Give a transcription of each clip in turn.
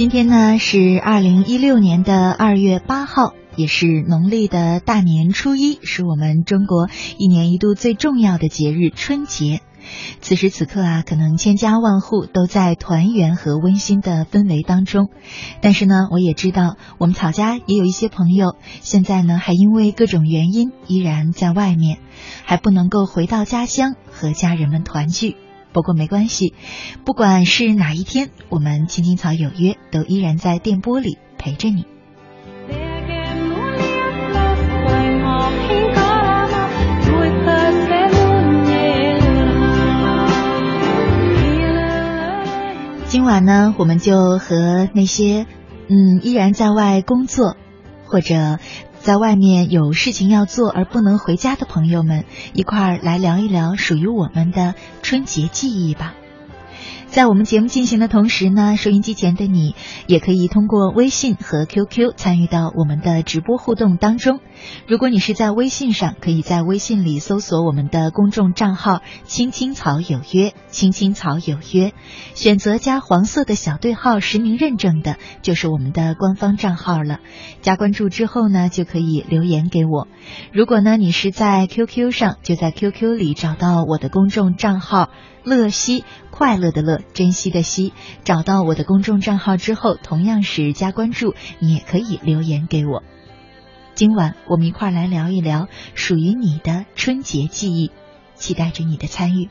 今天呢是二零一六年的二月八号，也是农历的大年初一，是我们中国一年一度最重要的节日——春节。此时此刻啊，可能千家万户都在团圆和温馨的氛围当中。但是呢，我也知道，我们草家也有一些朋友，现在呢还因为各种原因依然在外面，还不能够回到家乡和家人们团聚。不过没关系，不管是哪一天，我们青青草有约都依然在电波里陪着你。今晚呢，我们就和那些嗯依然在外工作或者。在外面有事情要做而不能回家的朋友们，一块儿来聊一聊属于我们的春节记忆吧。在我们节目进行的同时呢，收音机前的你也可以通过微信和 QQ 参与到我们的直播互动当中。如果你是在微信上，可以在微信里搜索我们的公众账号“青青草有约”，“青青草有约”，选择加黄色的小对号实名认证的，就是我们的官方账号了。加关注之后呢，就可以留言给我。如果呢你是在 QQ 上，就在 QQ 里找到我的公众账号。乐西，快乐的乐，珍惜的惜。找到我的公众账号之后，同样是加关注，你也可以留言给我。今晚我们一块儿来聊一聊属于你的春节记忆，期待着你的参与。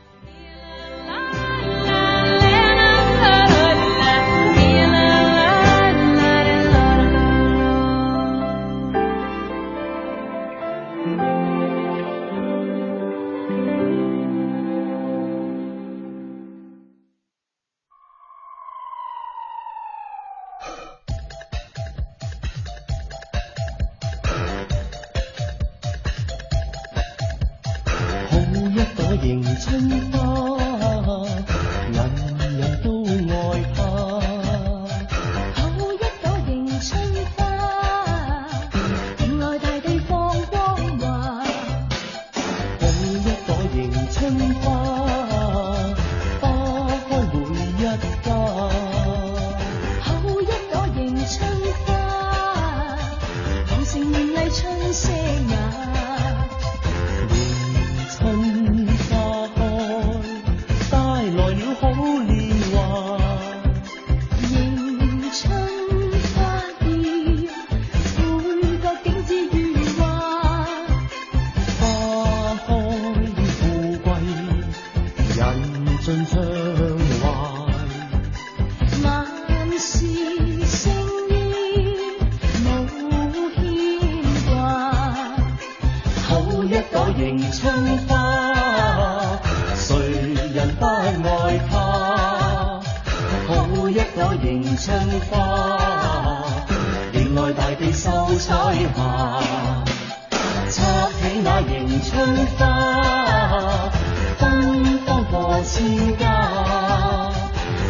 家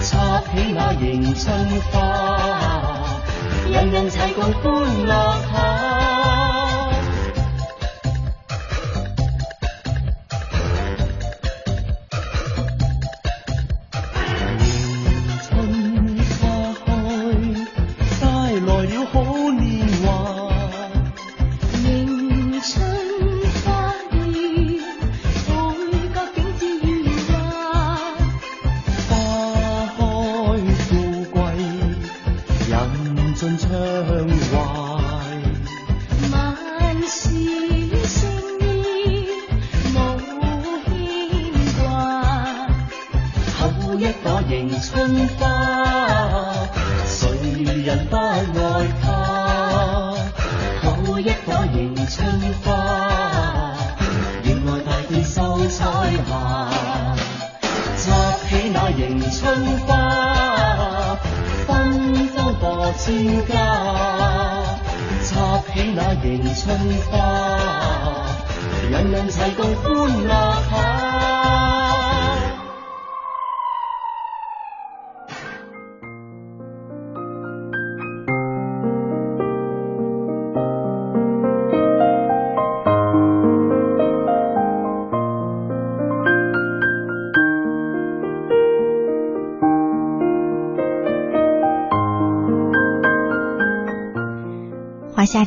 插起那迎春花人人齐共欢乐下。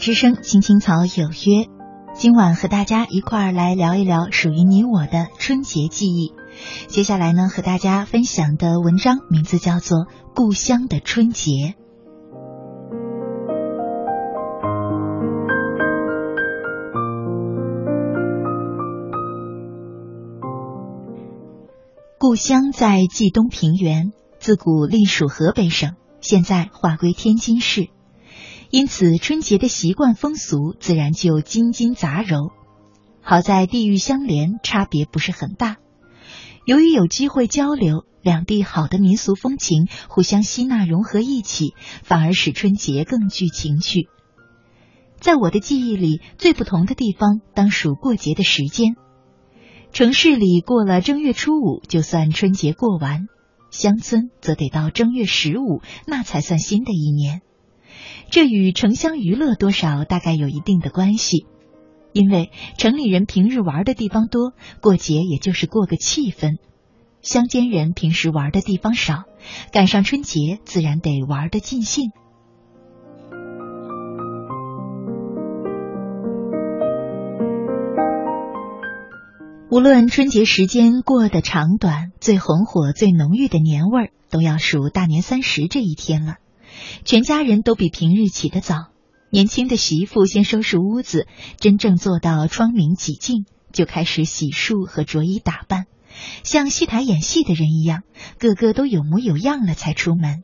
之声，青青草有约。今晚和大家一块儿来聊一聊属于你我的春节记忆。接下来呢，和大家分享的文章名字叫做《故乡的春节》。故乡在冀东平原，自古隶属河北省，现在划归天津市。因此，春节的习惯风俗自然就金金杂糅。好在地域相连，差别不是很大。由于有机会交流，两地好的民俗风情互相吸纳融合一起，反而使春节更具情趣。在我的记忆里，最不同的地方当属过节的时间。城市里过了正月初五就算春节过完，乡村则得到正月十五，那才算新的一年。这与城乡娱乐多少大概有一定的关系，因为城里人平日玩的地方多，过节也就是过个气氛；乡间人平时玩的地方少，赶上春节自然得玩的尽兴。无论春节时间过得长短，最红火、最浓郁的年味儿，都要数大年三十这一天了。全家人都比平日起得早，年轻的媳妇先收拾屋子，真正做到窗明几净，就开始洗漱和着衣打扮，像戏台演戏的人一样，个个都有模有样了才出门。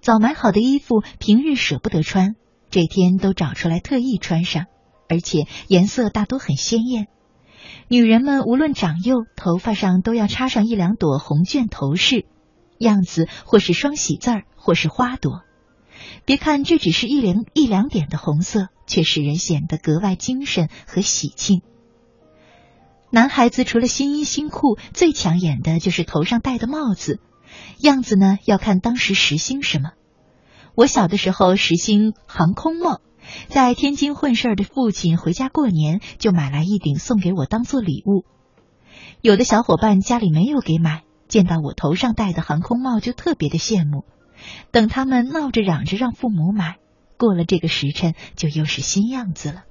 早买好的衣服，平日舍不得穿，这天都找出来特意穿上，而且颜色大多很鲜艳。女人们无论长幼，头发上都要插上一两朵红绢头饰。样子或是双喜字儿，或是花朵。别看这只是一两一两点的红色，却使人显得格外精神和喜庆。男孩子除了新衣新裤，最抢眼的就是头上戴的帽子。样子呢，要看当时时兴什么。我小的时候时兴航空帽，在天津混事儿的父亲回家过年，就买来一顶送给我当做礼物。有的小伙伴家里没有给买。见到我头上戴的航空帽，就特别的羡慕。等他们闹着嚷着让父母买，过了这个时辰，就又是新样子了。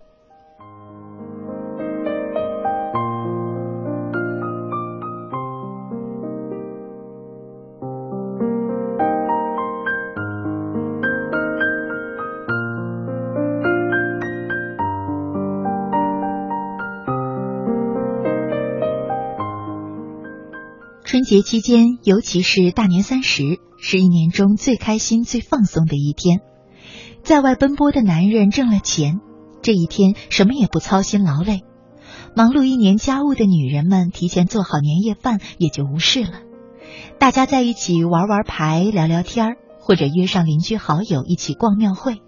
节期间，尤其是大年三十，是一年中最开心、最放松的一天。在外奔波的男人挣了钱，这一天什么也不操心劳累，忙碌一年家务的女人们提前做好年夜饭，也就无事了。大家在一起玩玩牌、聊聊天或者约上邻居好友一起逛庙会。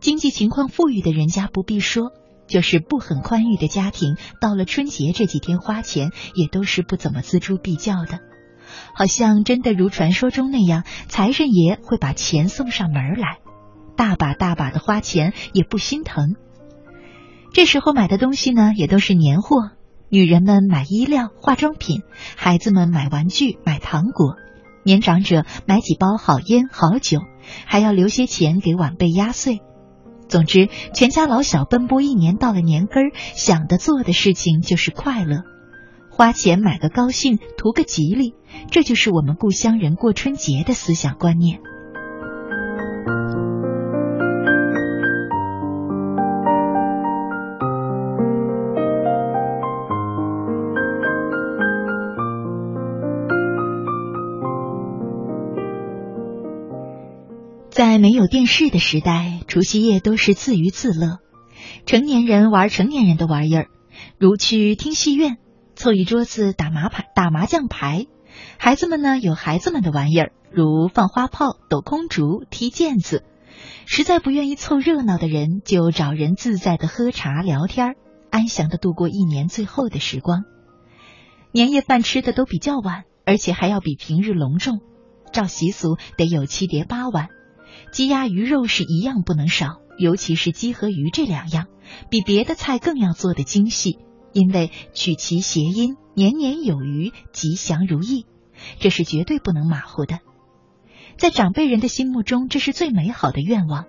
经济情况富裕的人家不必说。就是不很宽裕的家庭，到了春节这几天花钱也都是不怎么锱铢必较的，好像真的如传说中那样，财神爷会把钱送上门来，大把大把的花钱也不心疼。这时候买的东西呢，也都是年货，女人们买衣料、化妆品，孩子们买玩具、买糖果，年长者买几包好烟、好酒，还要留些钱给晚辈压岁。总之，全家老小奔波一年，到了年根儿，想的做的事情就是快乐，花钱买个高兴，图个吉利，这就是我们故乡人过春节的思想观念。在没有电视的时代，除夕夜都是自娱自乐。成年人玩成年人的玩意儿，如去听戏院，凑一桌子打麻牌、打麻将牌；孩子们呢，有孩子们的玩意儿，如放花炮、抖空竹、踢毽子。实在不愿意凑热闹的人，就找人自在的喝茶聊天，安详的度过一年最后的时光。年夜饭吃的都比较晚，而且还要比平日隆重，照习俗得有七碟八碗。鸡鸭鱼肉是一样不能少，尤其是鸡和鱼这两样，比别的菜更要做的精细，因为取其谐音，年年有余，吉祥如意，这是绝对不能马虎的。在长辈人的心目中，这是最美好的愿望。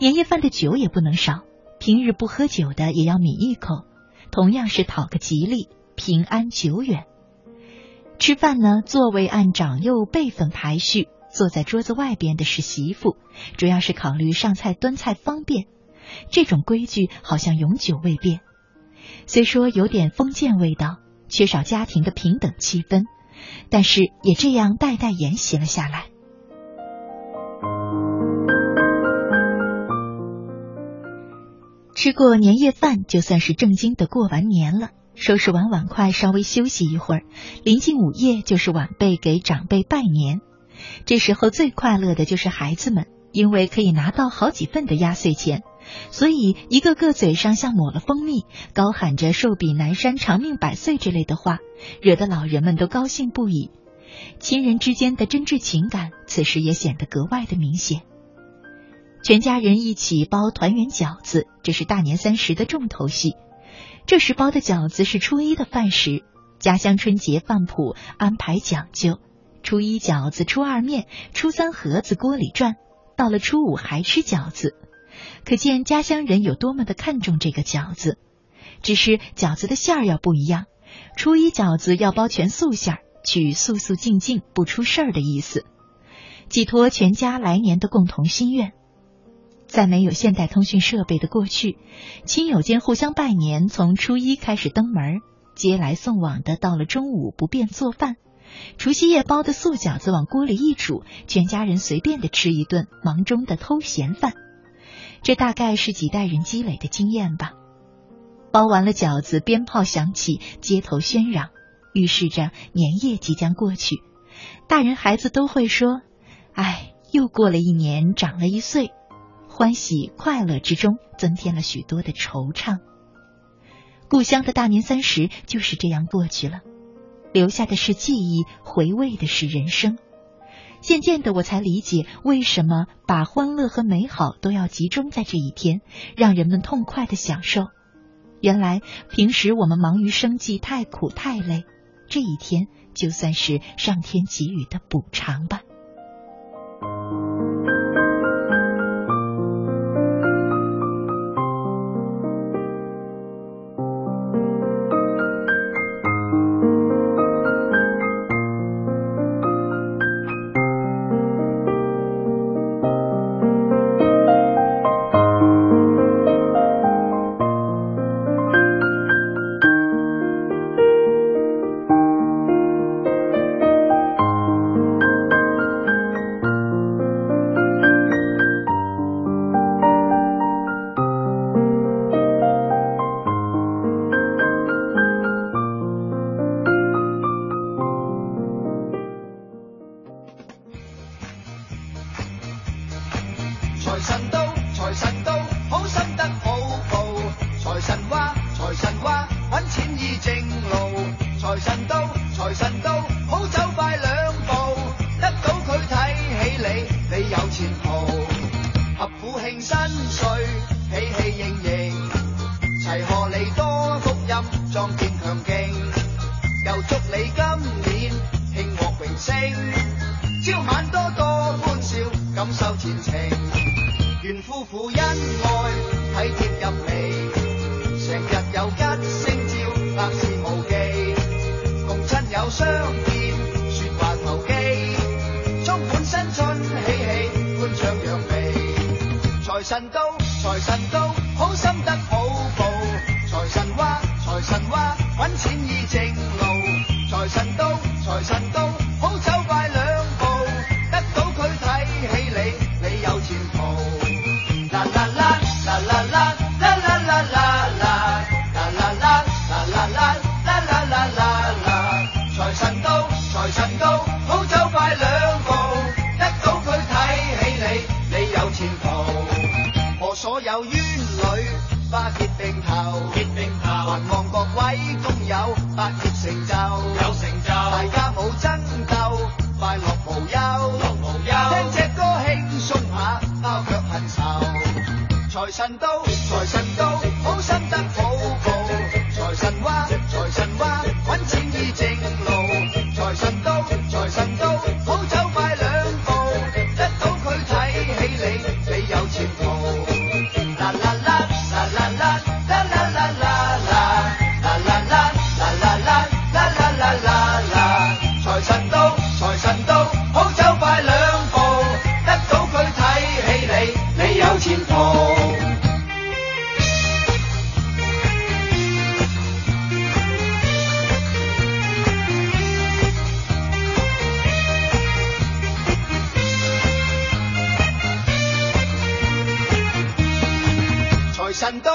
年夜饭的酒也不能少，平日不喝酒的也要抿一口，同样是讨个吉利，平安久远。吃饭呢，座位按长幼辈分排序，坐在桌子外边的是媳妇，主要是考虑上菜端菜方便。这种规矩好像永久未变，虽说有点封建味道，缺少家庭的平等气氛，但是也这样代代沿袭了下来。吃过年夜饭，就算是正经的过完年了。收拾完碗筷，稍微休息一会儿，临近午夜就是晚辈给长辈拜年。这时候最快乐的就是孩子们，因为可以拿到好几份的压岁钱，所以一个个嘴上像抹了蜂蜜，高喊着“寿比南山，长命百岁”之类的话，惹得老人们都高兴不已。亲人之间的真挚情感，此时也显得格外的明显。全家人一起包团圆饺子，这是大年三十的重头戏。这时包的饺子是初一的饭食，家乡春节饭谱安排讲究：初一饺子，初二面，初三盒子锅里转，到了初五还吃饺子。可见家乡人有多么的看重这个饺子。只是饺子的馅儿要不一样，初一饺子要包全素馅儿，取素素静静不出事儿的意思，寄托全家来年的共同心愿。在没有现代通讯设备的过去，亲友间互相拜年，从初一开始登门，接来送往的，到了中午不便做饭，除夕夜包的素饺子往锅里一煮，全家人随便的吃一顿，忙中的偷闲饭。这大概是几代人积累的经验吧。包完了饺子，鞭炮响起，街头喧嚷，预示着年夜即将过去。大人孩子都会说：“哎，又过了一年，长了一岁。”欢喜快乐之中，增添了许多的惆怅。故乡的大年三十就是这样过去了，留下的是记忆，回味的是人生。渐渐的，我才理解为什么把欢乐和美好都要集中在这一天，让人们痛快的享受。原来平时我们忙于生计，太苦太累，这一天就算是上天给予的补偿吧。感受前程，愿夫妇恩爱体贴入微，成日有吉星照，百事无忌，共亲友相见，说话投机，充满新春喜气，欢畅扬眉，财神到。神都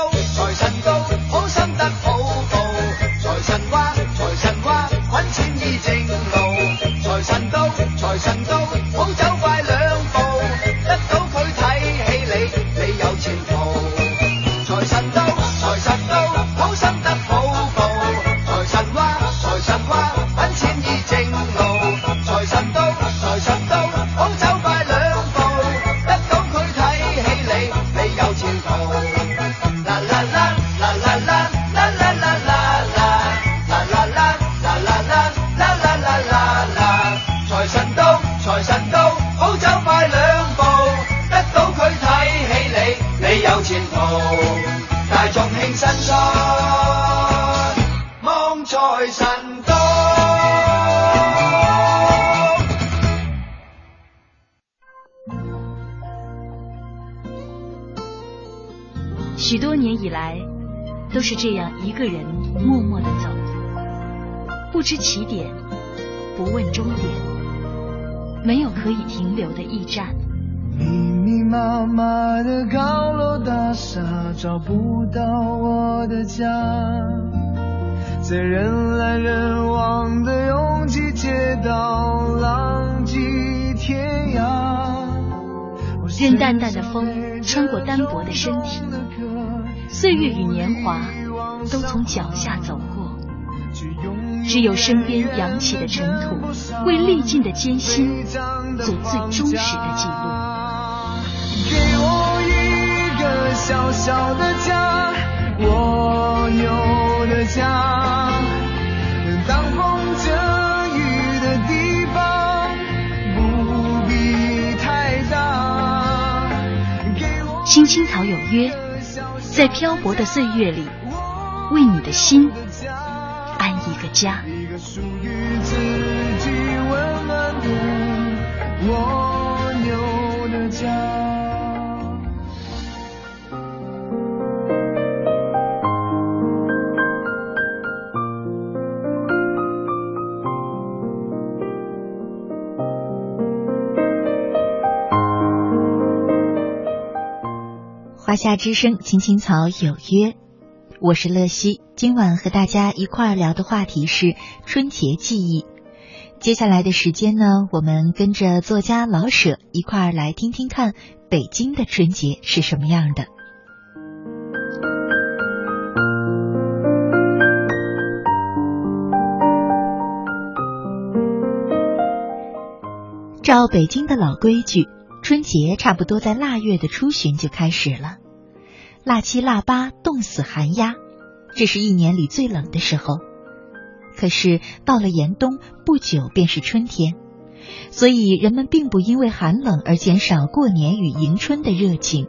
单薄的身体，岁月与年华都从脚下走过，只有身边扬起的尘土，为历尽的艰辛做最忠实的记录。给我一个小小的家，我有的家，当风青青草有约，在漂泊的岁月里，为你的心安一个家。一个属于自己温暖的我华夏之声，青青草有约，我是乐西。今晚和大家一块儿聊的话题是春节记忆。接下来的时间呢，我们跟着作家老舍一块儿来听听看北京的春节是什么样的。照北京的老规矩，春节差不多在腊月的初旬就开始了。腊七腊八，冻死寒鸦，这是一年里最冷的时候。可是到了严冬，不久便是春天，所以人们并不因为寒冷而减少过年与迎春的热情。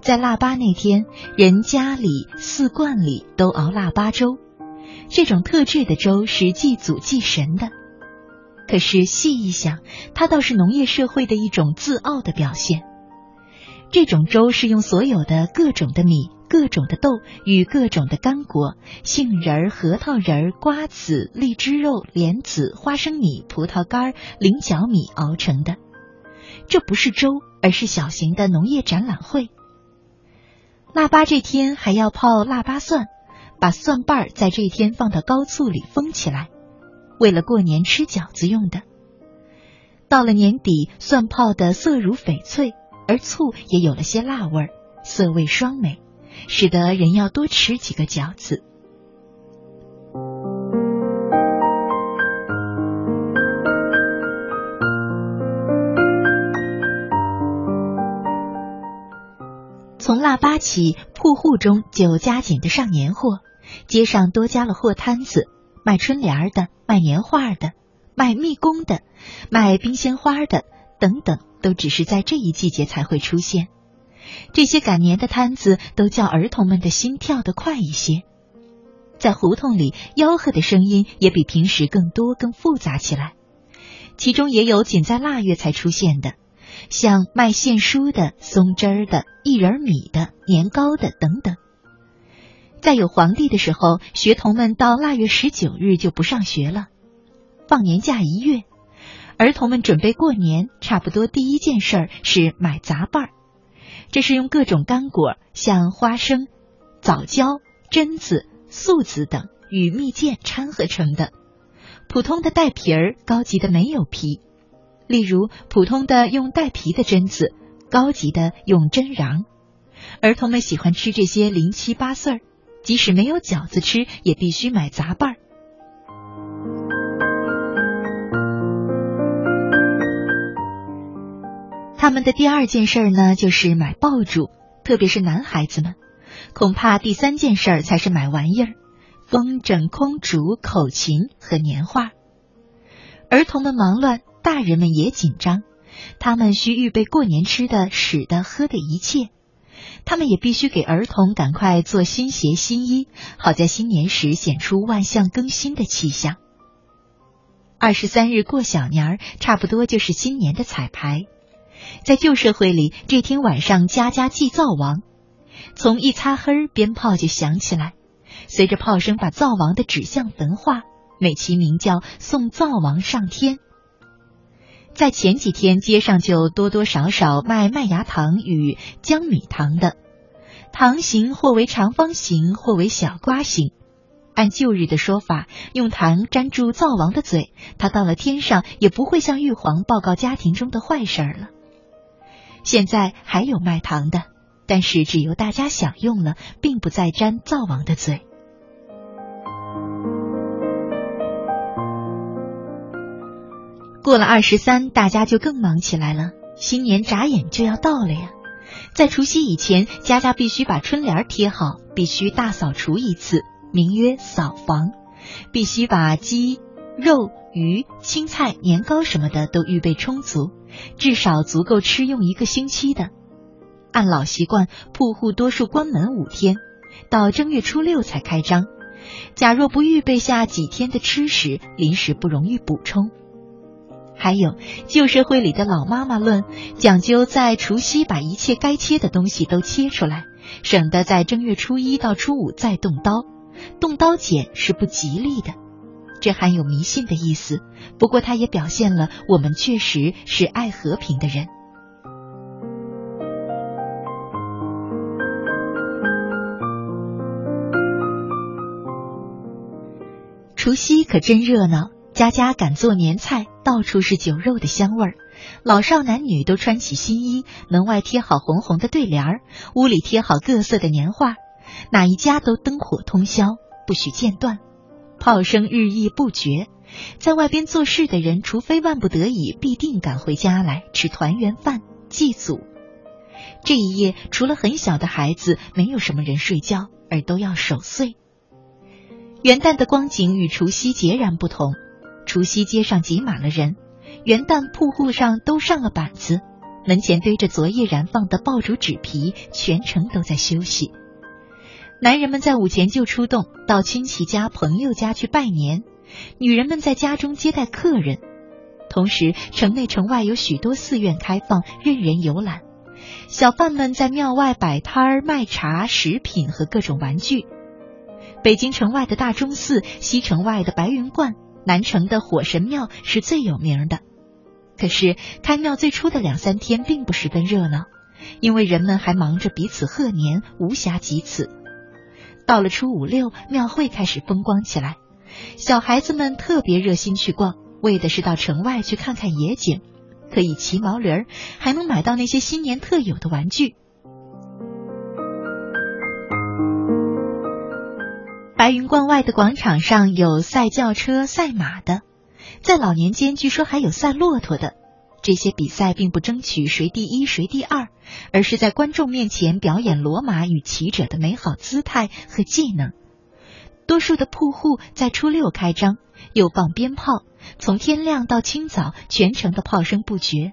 在腊八那天，人家里、寺观里都熬腊八粥，这种特制的粥是祭祖祭神的。可是细一想，它倒是农业社会的一种自傲的表现。这种粥是用所有的各种的米、各种的豆与各种的干果，杏仁、核桃仁、瓜子、荔枝肉、莲子、花生米、葡萄干、菱角米熬成的。这不是粥，而是小型的农业展览会。腊八这天还要泡腊八蒜，把蒜瓣在这天放到高醋里封起来，为了过年吃饺子用的。到了年底，蒜泡的色如翡翠。而醋也有了些辣味，色味双美，使得人要多吃几个饺子。从腊八起，铺户中就加紧的上年货，街上多加了货摊子，卖春联的，卖年画的，卖蜜宫的，卖冰鲜花的，等等。都只是在这一季节才会出现，这些赶年的摊子都叫儿童们的心跳得快一些。在胡同里，吆喝的声音也比平时更多、更复杂起来。其中也有仅在腊月才出现的，像卖线书的、松枝儿的、薏仁米的、年糕的等等。在有皇帝的时候，学童们到腊月十九日就不上学了，放年假一月。儿童们准备过年，差不多第一件事儿是买杂拌儿。这是用各种干果，像花生、枣胶、榛子、素子等与蜜饯掺合成的。普通的带皮儿，高级的没有皮。例如，普通的用带皮的榛子，高级的用榛瓤。儿童们喜欢吃这些零七八碎儿，即使没有饺子吃，也必须买杂拌儿。他们的第二件事呢，就是买爆竹，特别是男孩子们。恐怕第三件事才是买玩意儿：风筝、空竹、口琴和年画。儿童们忙乱，大人们也紧张。他们需预备过年吃的、使的、喝的一切。他们也必须给儿童赶快做新鞋、新衣，好在新年时显出万象更新的气象。二十三日过小年儿，差不多就是新年的彩排。在旧社会里，这天晚上家家祭灶王，从一擦黑，鞭炮就响起来，随着炮声把灶王的指向焚化，美其名叫送灶王上天。在前几天，街上就多多少少卖麦芽糖与江米糖的，糖形或为长方形，或为小瓜形。按旧日的说法，用糖粘住灶王的嘴，他到了天上也不会向玉皇报告家庭中的坏事儿了。现在还有卖糖的，但是只由大家享用了，并不再沾灶王的嘴。过了二十三，大家就更忙起来了。新年眨眼就要到了呀！在除夕以前，家家必须把春联贴好，必须大扫除一次，名曰扫房；必须把鸡、肉、鱼、青菜、年糕什么的都预备充足。至少足够吃用一个星期的。按老习惯，铺户多数关门五天，到正月初六才开张。假若不预备下几天的吃食，临时不容易补充。还有旧社会里的老妈妈论，讲究在除夕把一切该切的东西都切出来，省得在正月初一到初五再动刀。动刀剪是不吉利的。这含有迷信的意思，不过它也表现了我们确实是爱和平的人。除夕可真热闹，家家赶做年菜，到处是酒肉的香味儿。老少男女都穿起新衣，门外贴好红红的对联儿，屋里贴好各色的年画，哪一家都灯火通宵，不许间断。炮声日益不绝，在外边做事的人，除非万不得已，必定赶回家来吃团圆饭祭祖。这一夜，除了很小的孩子，没有什么人睡觉，而都要守岁。元旦的光景与除夕截然不同。除夕街上挤满了人，元旦铺户上都上了板子，门前堆着昨夜燃放的爆竹纸皮，全城都在休息。男人们在午前就出动，到亲戚家、朋友家去拜年；女人们在家中接待客人。同时，城内城外有许多寺院开放，任人游览。小贩们在庙外摆摊儿卖茶、食品和各种玩具。北京城外的大钟寺、西城外的白云观、南城的火神庙是最有名的。可是，开庙最初的两三天并不十分热闹，因为人们还忙着彼此贺年，无暇及此。到了初五六，庙会开始风光起来，小孩子们特别热心去逛，为的是到城外去看看野景，可以骑毛驴儿，还能买到那些新年特有的玩具。白云观外的广场上有赛轿车、赛马的，在老年间据说还有赛骆驼的。这些比赛并不争取谁第一谁第二，而是在观众面前表演骡马与骑者的美好姿态和技能。多数的铺户在初六开张，又放鞭炮，从天亮到清早，全城的炮声不绝。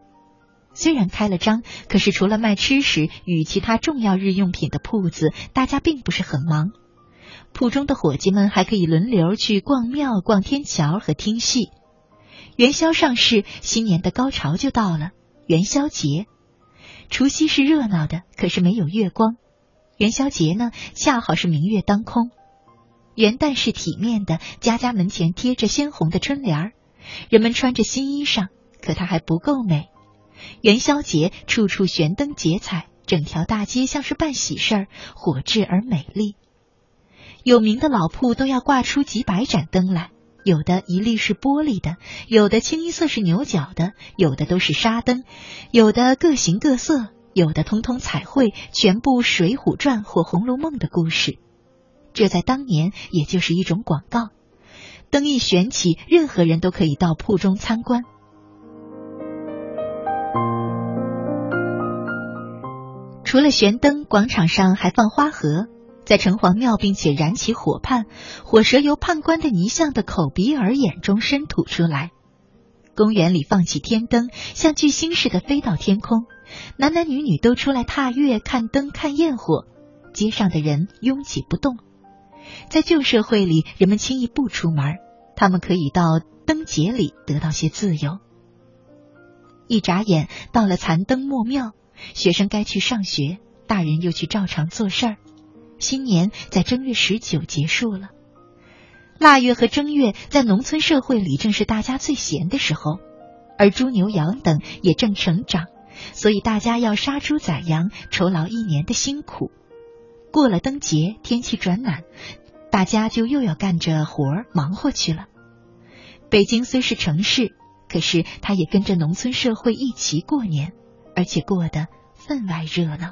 虽然开了张，可是除了卖吃食与其他重要日用品的铺子，大家并不是很忙。铺中的伙计们还可以轮流去逛庙、逛天桥和听戏。元宵上市，新年的高潮就到了。元宵节，除夕是热闹的，可是没有月光；元宵节呢，恰好是明月当空。元旦是体面的，家家门前贴着鲜红的春联儿，人们穿着新衣裳，可它还不够美。元宵节处处悬灯结彩，整条大街像是办喜事儿，火炽而美丽。有名的老铺都要挂出几百盏灯来，有的一粒是玻璃的，有的清一色是牛角的，有的都是纱灯，有的各形各色，有的通通彩绘，全部《水浒传》或《红楼梦》的故事。这在当年也就是一种广告。灯一悬起，任何人都可以到铺中参观。除了悬灯，广场上还放花盒，在城隍庙，并且燃起火畔，火蛇由判官的泥像的口鼻耳眼中伸吐出来。公园里放起天灯，像巨星似的飞到天空，男男女女都出来踏月、看灯、看焰火。街上的人拥挤不动。在旧社会里，人们轻易不出门，他们可以到灯节里得到些自由。一眨眼到了残灯末庙。学生该去上学，大人又去照常做事儿。新年在正月十九结束了，腊月和正月在农村社会里正是大家最闲的时候，而猪牛羊等也正成长，所以大家要杀猪宰羊，酬劳一年的辛苦。过了灯节，天气转暖，大家就又要干着活儿忙活去了。北京虽是城市，可是它也跟着农村社会一起过年。而且过得分外热闹。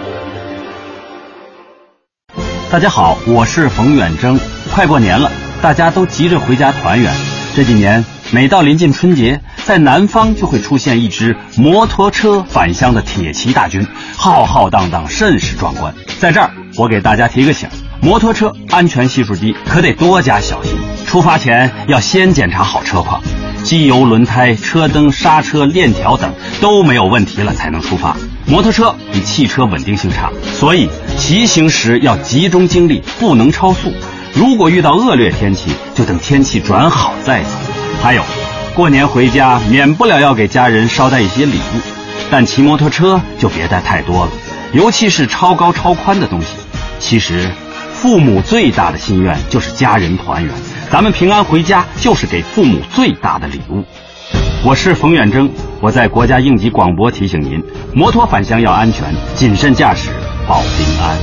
大家好，我是冯远征。快过年了，大家都急着回家团圆。这几年，每到临近春节，在南方就会出现一支摩托车返乡的铁骑大军，浩浩荡荡，甚是壮观。在这儿，我给大家提个醒：摩托车安全系数低，可得多加小心。出发前要先检查好车况，机油、轮胎、车灯、刹车、链条等都没有问题了才能出发。摩托车比汽车稳定性差，所以骑行时要集中精力，不能超速。如果遇到恶劣天气，就等天气转好再走。还有，过年回家免不了要给家人捎带一些礼物，但骑摩托车就别带太多了，尤其是超高超宽的东西。其实，父母最大的心愿就是家人团圆，咱们平安回家就是给父母最大的礼物。我是冯远征，我在国家应急广播提醒您：摩托返乡要安全，谨慎驾驶保平安。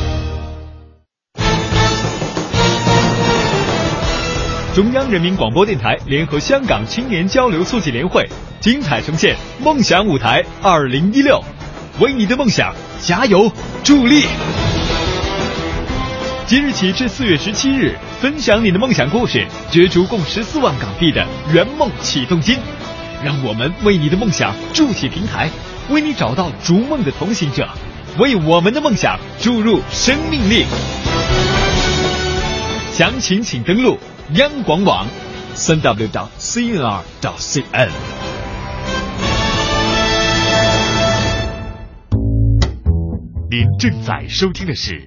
中央人民广播电台联合香港青年交流促进联会，精彩呈现《梦想舞台二零一六》，为你的梦想加油助力。即日起至四月十七日，分享你的梦想故事，角逐共十四万港币的圆梦启动金。让我们为你的梦想筑起平台，为你找到逐梦的同行者，为我们的梦想注入生命力。详情请登录央广网，三 w 到 cnr 到 cn。您正在收听的是《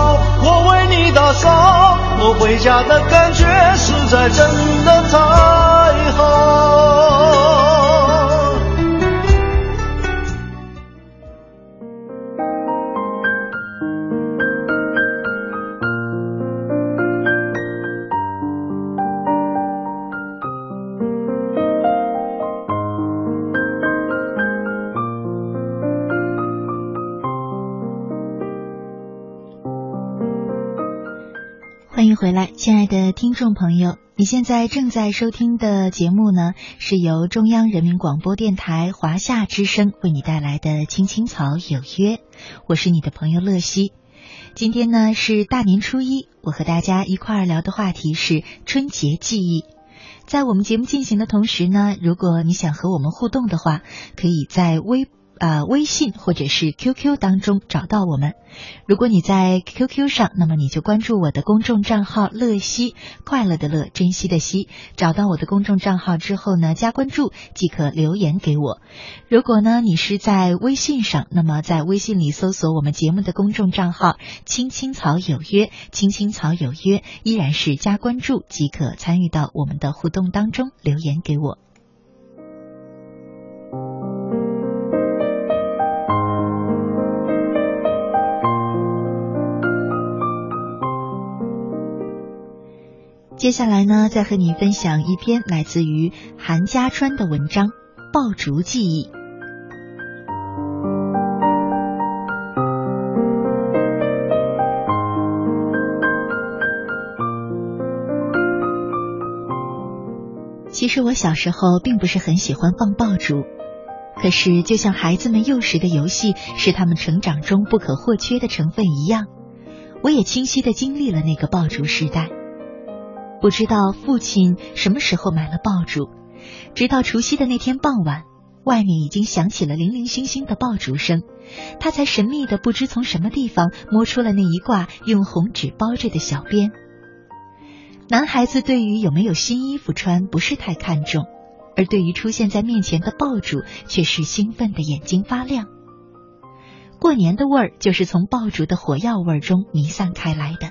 我为你打扫，我回家的感觉实在真的太好。欢迎回来，亲爱的听众朋友，你现在正在收听的节目呢，是由中央人民广播电台华夏之声为你带来的《青青草有约》，我是你的朋友乐西。今天呢是大年初一，我和大家一块儿聊的话题是春节记忆。在我们节目进行的同时呢，如果你想和我们互动的话，可以在微。啊，微信或者是 QQ 当中找到我们。如果你在 QQ 上，那么你就关注我的公众账号“乐西”，快乐的乐，珍惜的惜。找到我的公众账号之后呢，加关注即可留言给我。如果呢你是在微信上，那么在微信里搜索我们节目的公众账号“青青草有约”，“青青草有约”依然是加关注即可参与到我们的互动当中，留言给我。接下来呢，再和你分享一篇来自于韩家川的文章《爆竹记忆》。其实我小时候并不是很喜欢放爆竹，可是就像孩子们幼时的游戏是他们成长中不可或缺的成分一样，我也清晰的经历了那个爆竹时代。不知道父亲什么时候买了爆竹，直到除夕的那天傍晚，外面已经响起了零零星星的爆竹声，他才神秘的不知从什么地方摸出了那一挂用红纸包着的小鞭。男孩子对于有没有新衣服穿不是太看重，而对于出现在面前的爆竹却是兴奋的眼睛发亮。过年的味儿就是从爆竹的火药味中弥散开来的。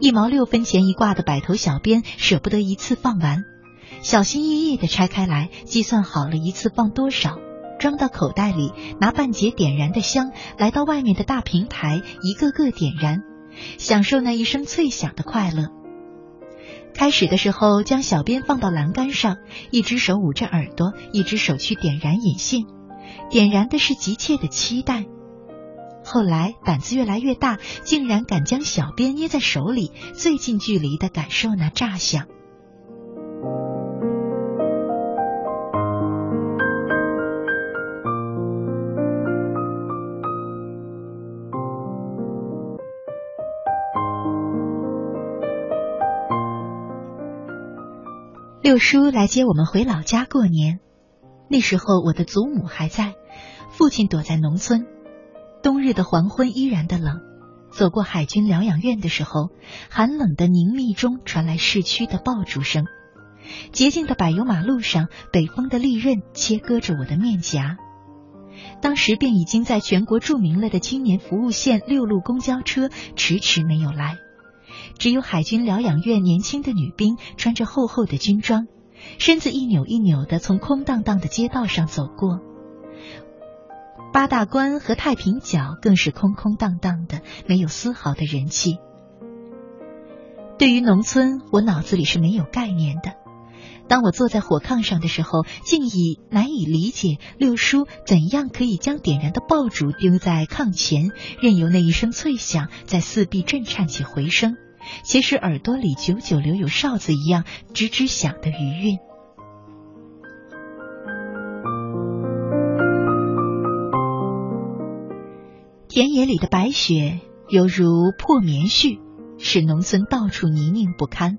一毛六分钱一挂的百头小鞭，舍不得一次放完，小心翼翼的拆开来，计算好了一次放多少，装到口袋里，拿半截点燃的香，来到外面的大平台，一个个点燃，享受那一声脆响的快乐。开始的时候，将小鞭放到栏杆上，一只手捂着耳朵，一只手去点燃引线，点燃的是急切的期待。后来胆子越来越大，竟然敢将小鞭捏在手里，最近距离的感受那炸响。六叔来接我们回老家过年，那时候我的祖母还在，父亲躲在农村。冬日的黄昏依然的冷，走过海军疗养院的时候，寒冷的凝密中传来市区的爆竹声。洁净的柏油马路上，北风的利刃切割着我的面颊。当时便已经在全国著名了的青年服务线六路公交车迟迟没有来，只有海军疗养院年轻的女兵穿着厚厚的军装，身子一扭一扭的从空荡荡的街道上走过。八大关和太平角更是空空荡荡的，没有丝毫的人气。对于农村，我脑子里是没有概念的。当我坐在火炕上的时候，竟已难以理解六叔怎样可以将点燃的爆竹丢在炕前，任由那一声脆响在四壁震颤起回声，且使耳朵里久久留有哨子一样吱吱响的余韵。田野里的白雪犹如破棉絮，使农村到处泥泞不堪。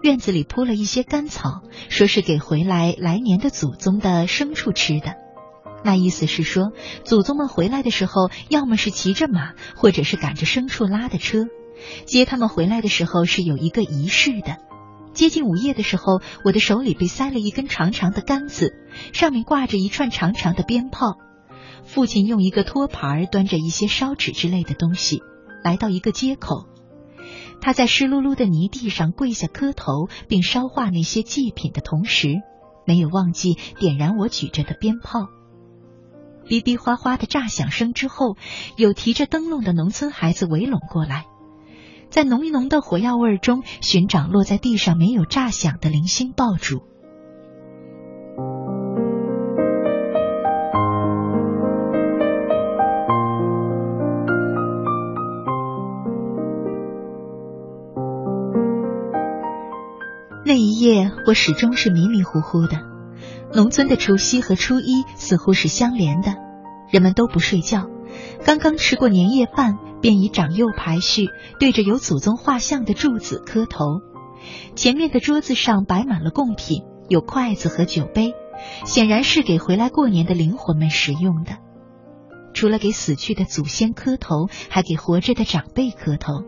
院子里铺了一些干草，说是给回来来年的祖宗的牲畜吃的。那意思是说，祖宗们回来的时候，要么是骑着马，或者是赶着牲畜拉的车。接他们回来的时候是有一个仪式的。接近午夜的时候，我的手里被塞了一根长长的杆子，上面挂着一串长长的鞭炮。父亲用一个托盘端着一些烧纸之类的东西，来到一个街口。他在湿漉漉的泥地上跪下磕头，并烧化那些祭品的同时，没有忘记点燃我举着的鞭炮。哔哔哗哗的炸响声之后，有提着灯笼的农村孩子围拢过来，在浓浓的火药味中寻找落在地上没有炸响的零星爆竹。那一夜，我始终是迷迷糊糊的。农村的除夕和初一似乎是相连的，人们都不睡觉，刚刚吃过年夜饭，便以长幼排序，对着有祖宗画像的柱子磕头。前面的桌子上摆满了贡品，有筷子和酒杯，显然是给回来过年的灵魂们食用的。除了给死去的祖先磕头，还给活着的长辈磕头。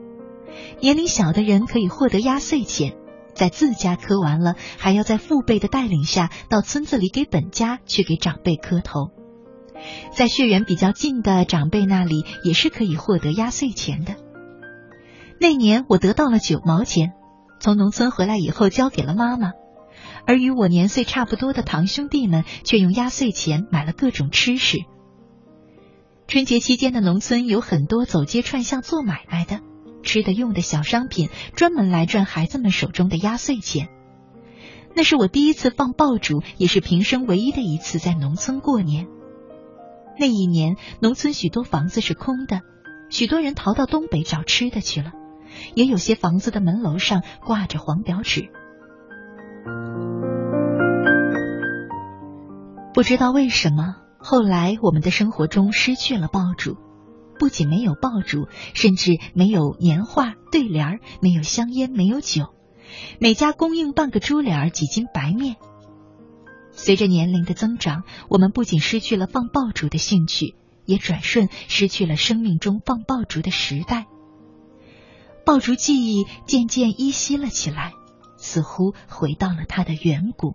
年龄小的人可以获得压岁钱。在自家磕完了，还要在父辈的带领下到村子里给本家去给长辈磕头。在血缘比较近的长辈那里，也是可以获得压岁钱的。那年我得到了九毛钱，从农村回来以后交给了妈妈，而与我年岁差不多的堂兄弟们却用压岁钱买了各种吃食。春节期间的农村有很多走街串巷做买卖的。吃的用的小商品，专门来赚孩子们手中的压岁钱。那是我第一次放爆竹，也是平生唯一的一次在农村过年。那一年，农村许多房子是空的，许多人逃到东北找吃的去了，也有些房子的门楼上挂着黄表纸。不知道为什么，后来我们的生活中失去了爆竹。不仅没有爆竹，甚至没有年画、对联，没有香烟，没有酒，每家供应半个猪脸几斤白面。随着年龄的增长，我们不仅失去了放爆竹的兴趣，也转瞬失去了生命中放爆竹的时代。爆竹记忆渐渐依稀了起来，似乎回到了它的远古。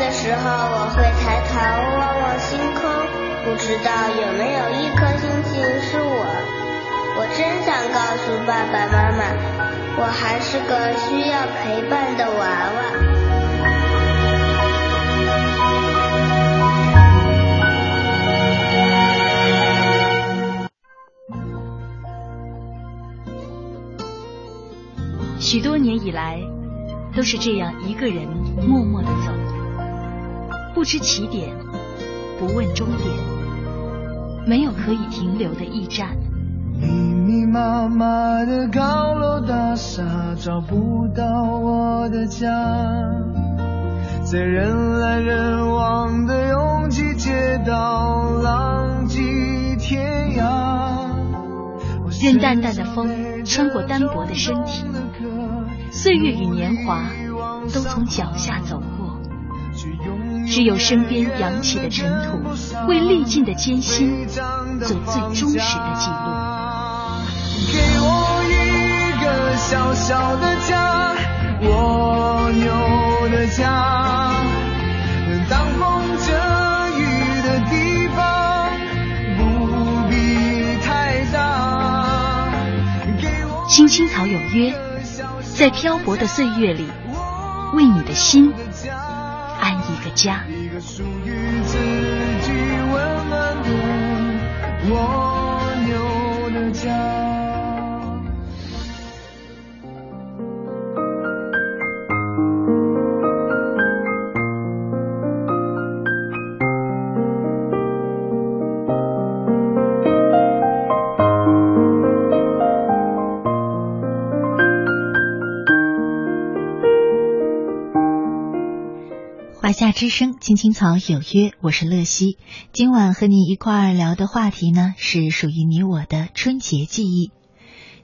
的时候，我会抬头望望星空，不知道有没有一颗星星是我。我真想告诉爸爸妈妈，我还是个需要陪伴的娃娃。许多年以来，都是这样一个人默默的走，不知起点，不问终点，没有可以停留的驿站。密密麻麻的高楼大厦，找不到我的家。在人来人往的拥挤街道，浪迹天涯。任淡淡的风穿过单薄的身体，岁月与年华都从脚下走过，只有身边扬起的尘土，为历尽的艰辛做最忠实的记录。给我一个小小的家，蜗牛的家。挡风遮雨的地方，不必太大。青青草有约，在漂泊的岁月里，为你的心安一个家。之声，青青草有约，我是乐西。今晚和你一块儿聊的话题呢，是属于你我的春节记忆。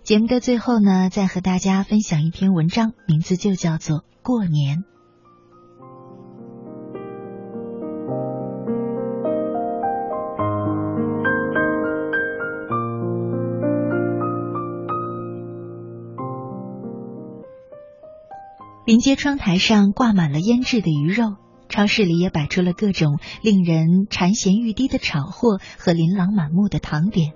节目的最后呢，再和大家分享一篇文章，名字就叫做《过年》。临街窗台上挂满了腌制的鱼肉，超市里也摆出了各种令人馋涎欲滴的炒货和琳琅满目的糖点。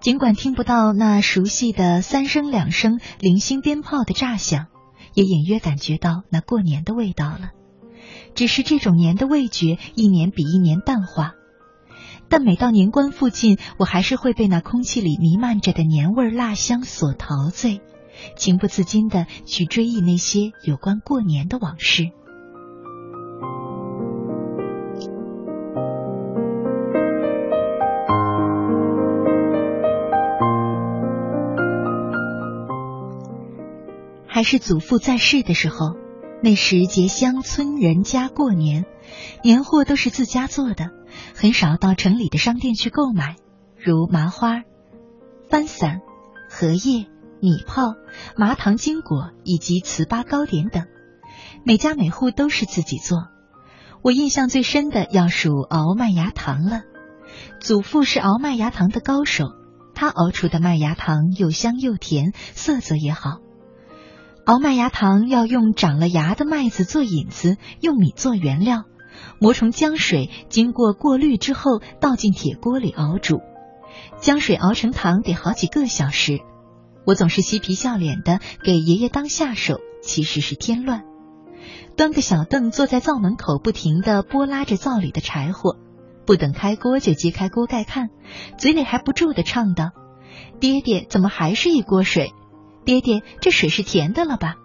尽管听不到那熟悉的三声两声零星鞭炮的炸响，也隐约感觉到那过年的味道了。只是这种年的味觉一年比一年淡化，但每到年关附近，我还是会被那空气里弥漫着的年味辣香所陶醉。情不自禁的去追忆那些有关过年的往事。还是祖父在世的时候，那时结乡村人家过年，年货都是自家做的，很少到城里的商店去购买，如麻花、番伞、荷叶。米泡、麻糖金果以及糍粑糕点等，每家每户都是自己做。我印象最深的要数熬麦芽糖了。祖父是熬麦芽糖的高手，他熬出的麦芽糖又香又甜，色泽也好。熬麦芽糖要用长了芽的麦子做引子，用米做原料，磨成浆水，经过过滤之后倒进铁锅里熬煮。浆水熬成糖得好几个小时。我总是嬉皮笑脸的给爷爷当下手，其实是添乱。端个小凳坐在灶门口，不停的拨拉着灶里的柴火，不等开锅就揭开锅盖看，嘴里还不住的唱道：“爹爹，怎么还是一锅水？爹爹，这水是甜的了吧？”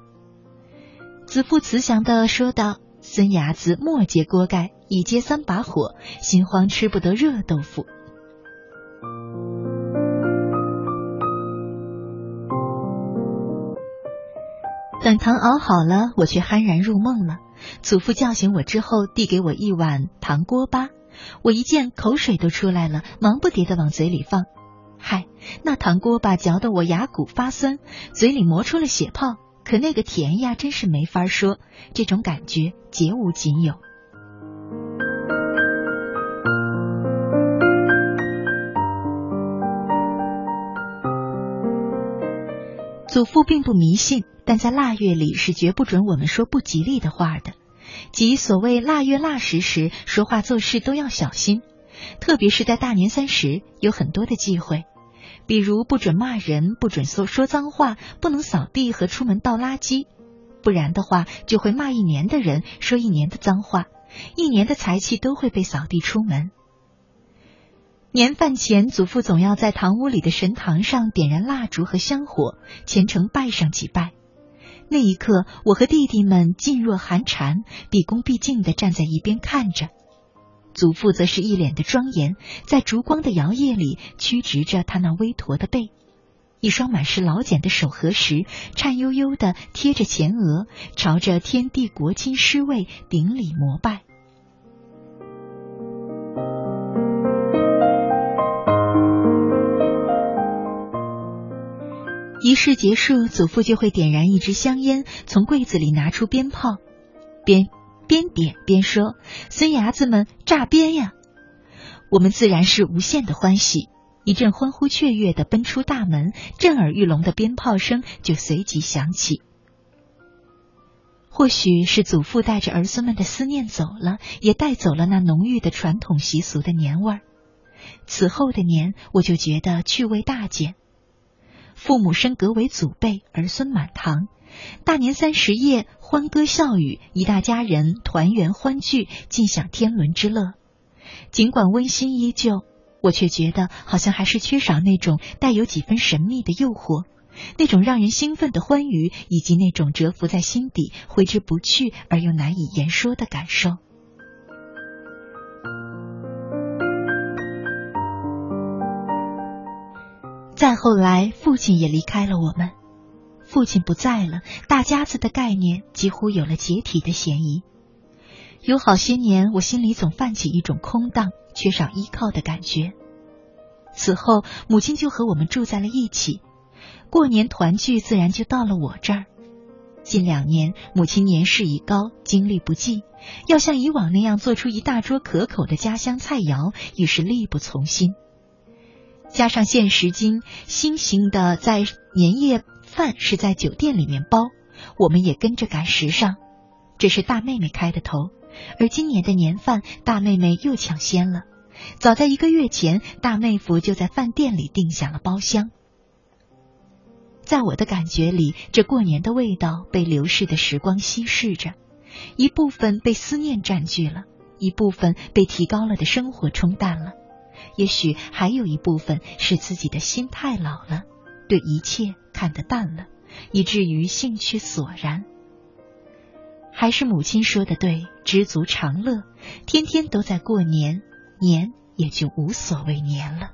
子父慈祥的说道：“孙伢子莫揭锅盖，一揭三把火，心慌吃不得热豆腐。”等糖熬好了，我却酣然入梦了。祖父叫醒我之后，递给我一碗糖锅巴，我一见口水都出来了，忙不迭的往嘴里放。嗨，那糖锅巴嚼得我牙骨发酸，嘴里磨出了血泡。可那个甜呀，真是没法说，这种感觉绝无仅有。祖父并不迷信，但在腊月里是绝不准我们说不吉利的话的。即所谓腊月腊时时，说话做事都要小心，特别是在大年三十，有很多的忌讳，比如不准骂人，不准说说脏话，不能扫地和出门倒垃圾，不然的话就会骂一年的人，说一年的脏话，一年的财气都会被扫地出门。年饭前，祖父总要在堂屋里的神堂上点燃蜡烛和香火，虔诚拜上几拜。那一刻，我和弟弟们噤若寒蝉，毕恭毕敬的站在一边看着。祖父则是一脸的庄严，在烛光的摇曳里曲直着他那微驼的背，一双满是老茧的手合十，颤悠悠的贴着前额，朝着天地国亲师位顶礼膜拜。仪式结束，祖父就会点燃一支香烟，从柜子里拿出鞭炮，鞭边点边说：“孙伢子们炸鞭呀！”我们自然是无限的欢喜，一阵欢呼雀跃的奔出大门，震耳欲聋的鞭炮声就随即响起。或许是祖父带着儿孙们的思念走了，也带走了那浓郁的传统习俗的年味儿。此后的年，我就觉得趣味大减。父母升格为祖辈，儿孙满堂。大年三十夜，欢歌笑语，一大家人团圆欢聚，尽享天伦之乐。尽管温馨依旧，我却觉得好像还是缺少那种带有几分神秘的诱惑，那种让人兴奋的欢愉，以及那种蛰伏在心底、挥之不去而又难以言说的感受。再后来，父亲也离开了我们。父亲不在了，大家子的概念几乎有了解体的嫌疑。有好些年，我心里总泛起一种空荡、缺少依靠的感觉。此后，母亲就和我们住在了一起，过年团聚自然就到了我这儿。近两年，母亲年事已高，精力不济，要像以往那样做出一大桌可口的家乡菜肴，已是力不从心。加上现时今新型的在年夜饭是在酒店里面包，我们也跟着赶时尚。这是大妹妹开的头，而今年的年饭，大妹妹又抢先了。早在一个月前，大妹夫就在饭店里定下了包厢。在我的感觉里，这过年的味道被流逝的时光稀释着，一部分被思念占据了，一部分被提高了的生活冲淡了。也许还有一部分是自己的心太老了，对一切看得淡了，以至于兴趣索然。还是母亲说的对，知足常乐，天天都在过年，年也就无所谓年了。